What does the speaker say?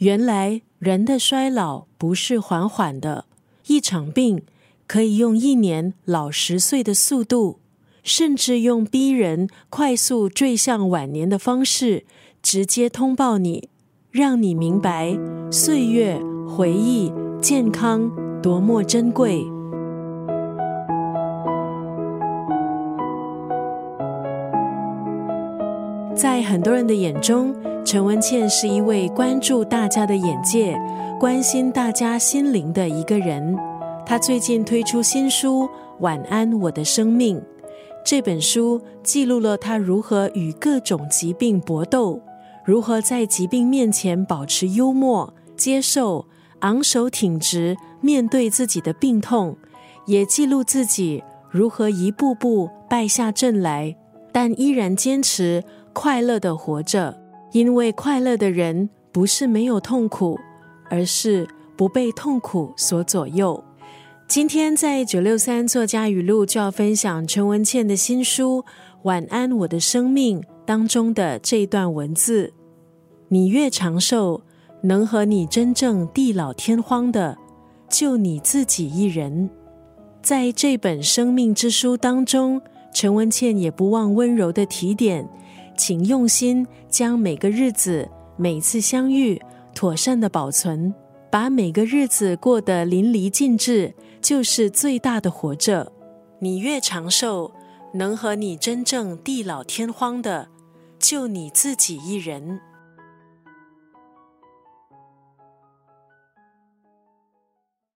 原来人的衰老不是缓缓的，一场病可以用一年老十岁的速度，甚至用逼人快速坠向晚年的方式，直接通报你，让你明白岁月、回忆、健康多么珍贵。在很多人的眼中，陈文茜是一位关注大家的眼界、关心大家心灵的一个人。她最近推出新书《晚安，我的生命》。这本书记录了她如何与各种疾病搏斗，如何在疾病面前保持幽默、接受、昂首挺直面对自己的病痛，也记录自己如何一步步败下阵来，但依然坚持。快乐的活着，因为快乐的人不是没有痛苦，而是不被痛苦所左右。今天在九六三作家语录就要分享陈文茜的新书《晚安，我的生命》当中的这一段文字：你越长寿，能和你真正地老天荒的，就你自己一人。在这本生命之书当中，陈文茜也不忘温柔的提点。请用心将每个日子、每次相遇妥善的保存，把每个日子过得淋漓尽致，就是最大的活着。你越长寿，能和你真正地老天荒的，就你自己一人。